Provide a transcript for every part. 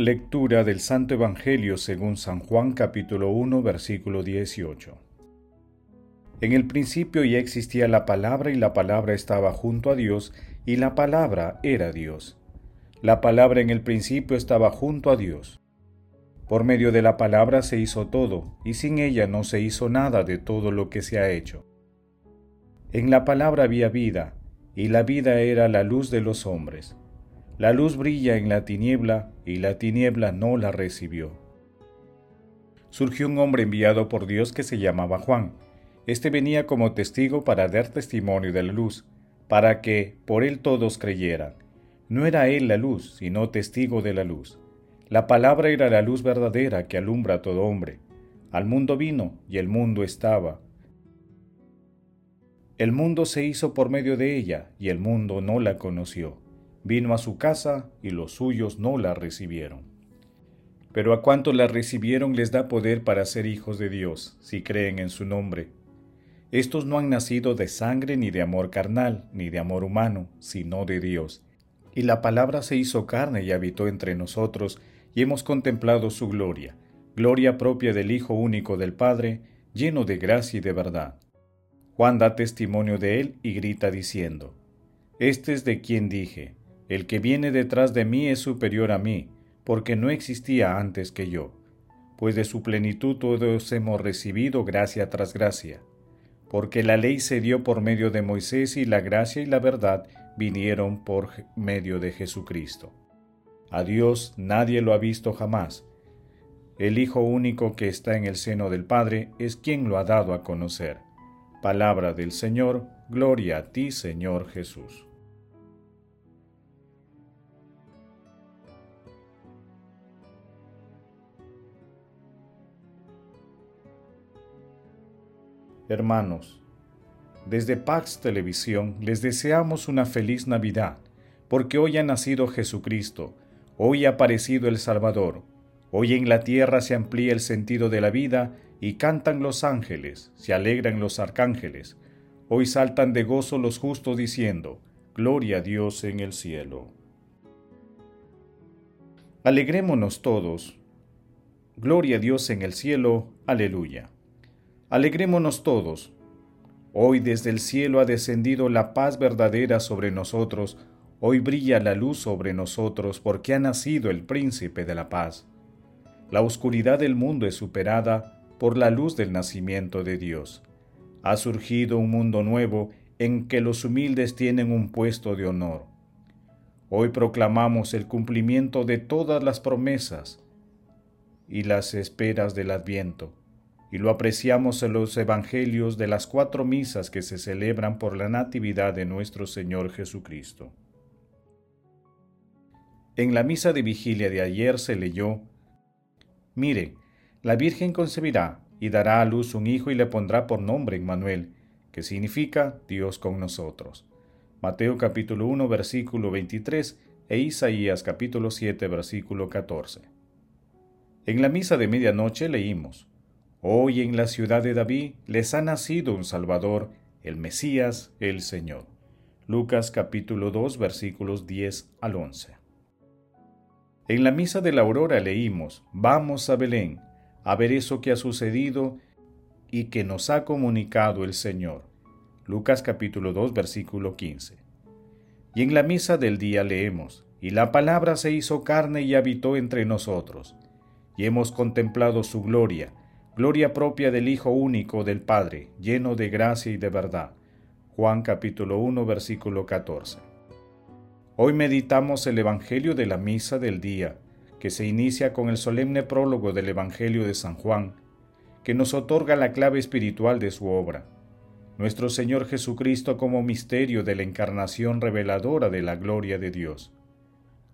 Lectura del Santo Evangelio según San Juan capítulo 1 versículo 18. En el principio ya existía la palabra y la palabra estaba junto a Dios y la palabra era Dios. La palabra en el principio estaba junto a Dios. Por medio de la palabra se hizo todo, y sin ella no se hizo nada de todo lo que se ha hecho. En la palabra había vida, y la vida era la luz de los hombres. La luz brilla en la tiniebla y la tiniebla no la recibió. Surgió un hombre enviado por Dios que se llamaba Juan. Este venía como testigo para dar testimonio de la luz, para que por él todos creyeran. No era él la luz, sino testigo de la luz. La palabra era la luz verdadera que alumbra a todo hombre. Al mundo vino y el mundo estaba. El mundo se hizo por medio de ella y el mundo no la conoció Vino a su casa y los suyos no la recibieron. Pero a cuanto la recibieron les da poder para ser hijos de Dios, si creen en su nombre. Estos no han nacido de sangre ni de amor carnal, ni de amor humano, sino de Dios. Y la palabra se hizo carne y habitó entre nosotros, y hemos contemplado su gloria, gloria propia del Hijo único del Padre, lleno de gracia y de verdad. Juan da testimonio de él y grita diciendo, Este es de quien dije, el que viene detrás de mí es superior a mí, porque no existía antes que yo, pues de su plenitud todos hemos recibido gracia tras gracia, porque la ley se dio por medio de Moisés y la gracia y la verdad vinieron por medio de Jesucristo. A Dios nadie lo ha visto jamás. El Hijo único que está en el seno del Padre es quien lo ha dado a conocer. Palabra del Señor, gloria a ti Señor Jesús. Hermanos, desde Pax Televisión les deseamos una feliz Navidad, porque hoy ha nacido Jesucristo, hoy ha aparecido el Salvador, hoy en la tierra se amplía el sentido de la vida y cantan los ángeles, se alegran los arcángeles, hoy saltan de gozo los justos diciendo, Gloria a Dios en el cielo. Alegrémonos todos. Gloria a Dios en el cielo. Aleluya. Alegrémonos todos. Hoy desde el cielo ha descendido la paz verdadera sobre nosotros, hoy brilla la luz sobre nosotros porque ha nacido el príncipe de la paz. La oscuridad del mundo es superada por la luz del nacimiento de Dios. Ha surgido un mundo nuevo en que los humildes tienen un puesto de honor. Hoy proclamamos el cumplimiento de todas las promesas y las esperas del adviento y lo apreciamos en los evangelios de las cuatro misas que se celebran por la Natividad de nuestro Señor Jesucristo. En la misa de vigilia de ayer se leyó, Mire, la Virgen concebirá y dará a luz un hijo y le pondrá por nombre Emmanuel, que significa Dios con nosotros. Mateo capítulo 1 versículo 23 e Isaías capítulo 7 versículo 14. En la misa de medianoche leímos, Hoy en la ciudad de David les ha nacido un Salvador, el Mesías, el Señor. Lucas capítulo 2 versículos 10 al 11. En la misa de la aurora leímos, vamos a Belén, a ver eso que ha sucedido y que nos ha comunicado el Señor. Lucas capítulo 2 versículo 15. Y en la misa del día leemos, y la palabra se hizo carne y habitó entre nosotros, y hemos contemplado su gloria, gloria propia del Hijo único del Padre, lleno de gracia y de verdad. Juan capítulo 1 versículo 14. Hoy meditamos el Evangelio de la Misa del Día, que se inicia con el solemne prólogo del Evangelio de San Juan, que nos otorga la clave espiritual de su obra. nuestro Señor Jesucristo como misterio de la encarnación reveladora de la gloria de Dios.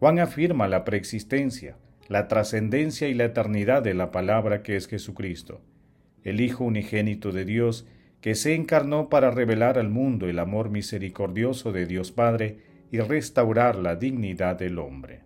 Juan afirma la preexistencia, la trascendencia y la eternidad de la palabra que es Jesucristo, el Hijo unigénito de Dios, que se encarnó para revelar al mundo el amor misericordioso de Dios Padre y restaurar la dignidad del hombre.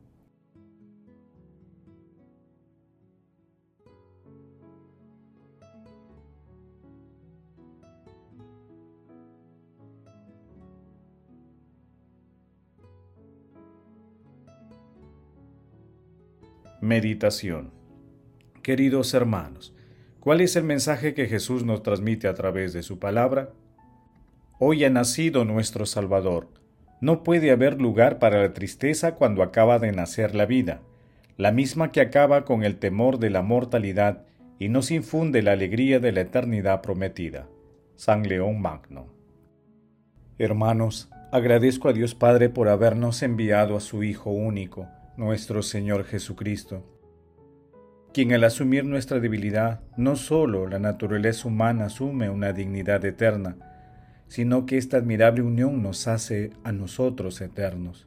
Meditación Queridos hermanos, ¿cuál es el mensaje que Jesús nos transmite a través de su palabra? Hoy ha nacido nuestro Salvador. No puede haber lugar para la tristeza cuando acaba de nacer la vida, la misma que acaba con el temor de la mortalidad y nos infunde la alegría de la eternidad prometida. San León Magno. Hermanos, agradezco a Dios Padre por habernos enviado a su Hijo único, nuestro Señor Jesucristo, quien al asumir nuestra debilidad, no sólo la naturaleza humana asume una dignidad eterna, sino que esta admirable unión nos hace a nosotros eternos.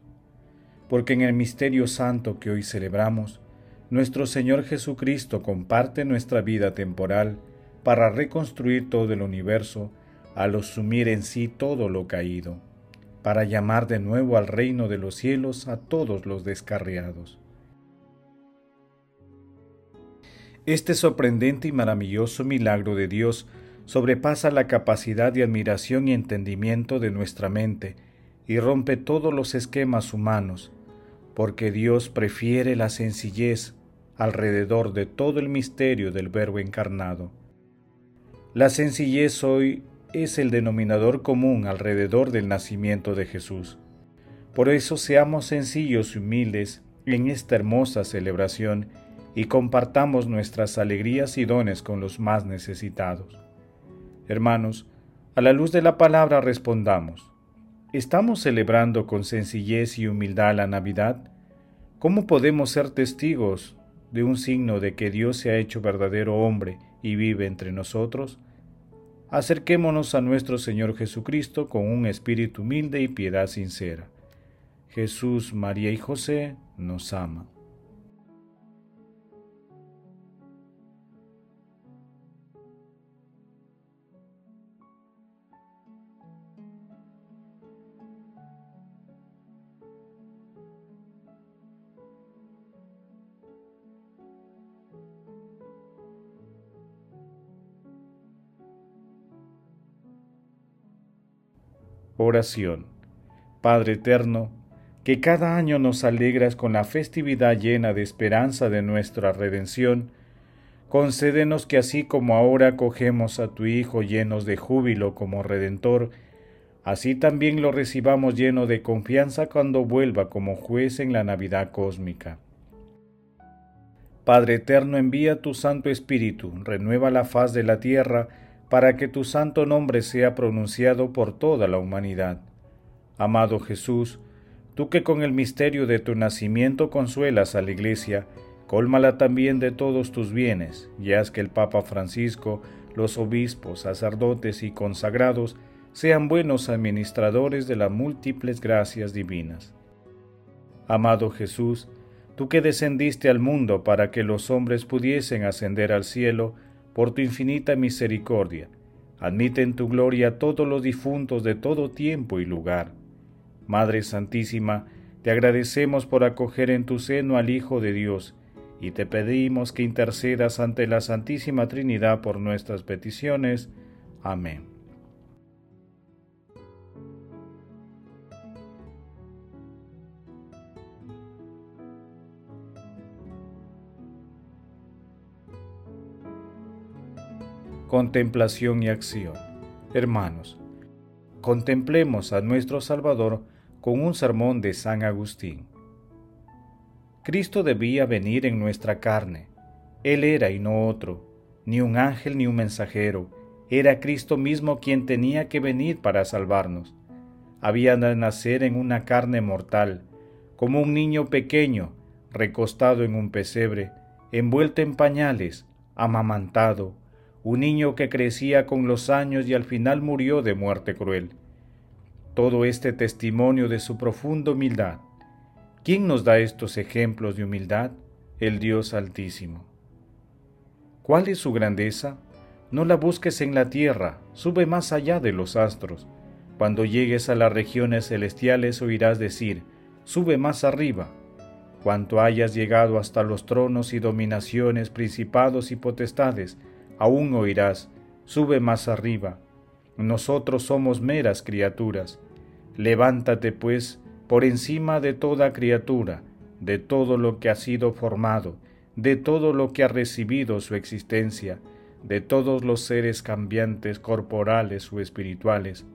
Porque en el misterio santo que hoy celebramos, nuestro Señor Jesucristo comparte nuestra vida temporal para reconstruir todo el universo al asumir en sí todo lo caído para llamar de nuevo al reino de los cielos a todos los descarriados. Este sorprendente y maravilloso milagro de Dios sobrepasa la capacidad de admiración y entendimiento de nuestra mente y rompe todos los esquemas humanos, porque Dios prefiere la sencillez alrededor de todo el misterio del Verbo encarnado. La sencillez hoy es el denominador común alrededor del nacimiento de Jesús. Por eso seamos sencillos y humildes en esta hermosa celebración y compartamos nuestras alegrías y dones con los más necesitados. Hermanos, a la luz de la palabra respondamos, ¿estamos celebrando con sencillez y humildad la Navidad? ¿Cómo podemos ser testigos de un signo de que Dios se ha hecho verdadero hombre y vive entre nosotros? Acerquémonos a nuestro Señor Jesucristo con un espíritu humilde y piedad sincera. Jesús, María y José nos ama. Oración. Padre eterno, que cada año nos alegras con la festividad llena de esperanza de nuestra redención, concédenos que así como ahora acogemos a tu Hijo llenos de júbilo como Redentor, así también lo recibamos lleno de confianza cuando vuelva como juez en la Navidad cósmica. Padre eterno, envía tu Santo Espíritu, renueva la faz de la tierra, para que tu santo nombre sea pronunciado por toda la humanidad. Amado Jesús, tú que con el misterio de tu nacimiento consuelas a la Iglesia, cólmala también de todos tus bienes, y haz que el Papa Francisco, los obispos, sacerdotes y consagrados sean buenos administradores de las múltiples gracias divinas. Amado Jesús, tú que descendiste al mundo para que los hombres pudiesen ascender al cielo, por tu infinita misericordia, admite en tu gloria todos los difuntos de todo tiempo y lugar. Madre Santísima, te agradecemos por acoger en tu seno al Hijo de Dios, y te pedimos que intercedas ante la Santísima Trinidad por nuestras peticiones. Amén. Contemplación y acción. Hermanos, contemplemos a nuestro Salvador con un sermón de San Agustín. Cristo debía venir en nuestra carne. Él era y no otro, ni un ángel ni un mensajero. Era Cristo mismo quien tenía que venir para salvarnos. Había de nacer en una carne mortal, como un niño pequeño, recostado en un pesebre, envuelto en pañales, amamantado, un niño que crecía con los años y al final murió de muerte cruel. Todo este testimonio de su profunda humildad. ¿Quién nos da estos ejemplos de humildad? El Dios Altísimo. ¿Cuál es su grandeza? No la busques en la tierra, sube más allá de los astros. Cuando llegues a las regiones celestiales oirás decir, sube más arriba. Cuanto hayas llegado hasta los tronos y dominaciones, principados y potestades, aún oirás, sube más arriba. Nosotros somos meras criaturas. Levántate, pues, por encima de toda criatura, de todo lo que ha sido formado, de todo lo que ha recibido su existencia, de todos los seres cambiantes corporales o espirituales.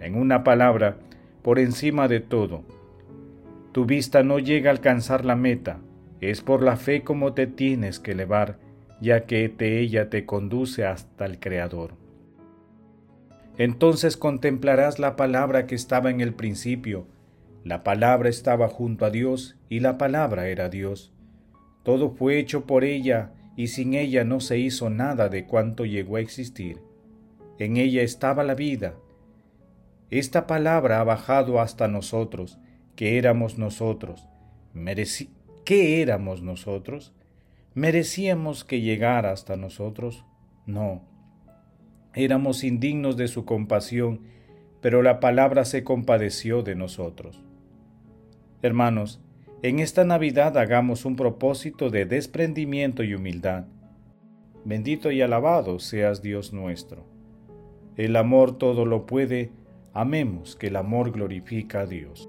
En una palabra, por encima de todo. Tu vista no llega a alcanzar la meta, es por la fe como te tienes que elevar, ya que de ella te conduce hasta el Creador. Entonces contemplarás la palabra que estaba en el principio. La palabra estaba junto a Dios y la palabra era Dios. Todo fue hecho por ella y sin ella no se hizo nada de cuanto llegó a existir. En ella estaba la vida. Esta palabra ha bajado hasta nosotros, que éramos nosotros. ¿Qué éramos nosotros? ¿Merecíamos que llegara hasta nosotros? No. Éramos indignos de su compasión, pero la palabra se compadeció de nosotros. Hermanos, en esta Navidad hagamos un propósito de desprendimiento y humildad. Bendito y alabado seas Dios nuestro. El amor todo lo puede, amemos que el amor glorifica a Dios.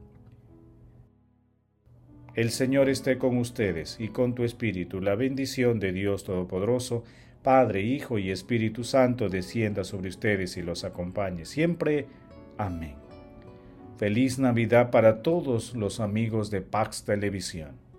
El Señor esté con ustedes y con tu espíritu. La bendición de Dios Todopoderoso, Padre, Hijo y Espíritu Santo, descienda sobre ustedes y los acompañe siempre. Amén. Feliz Navidad para todos los amigos de Pax Televisión.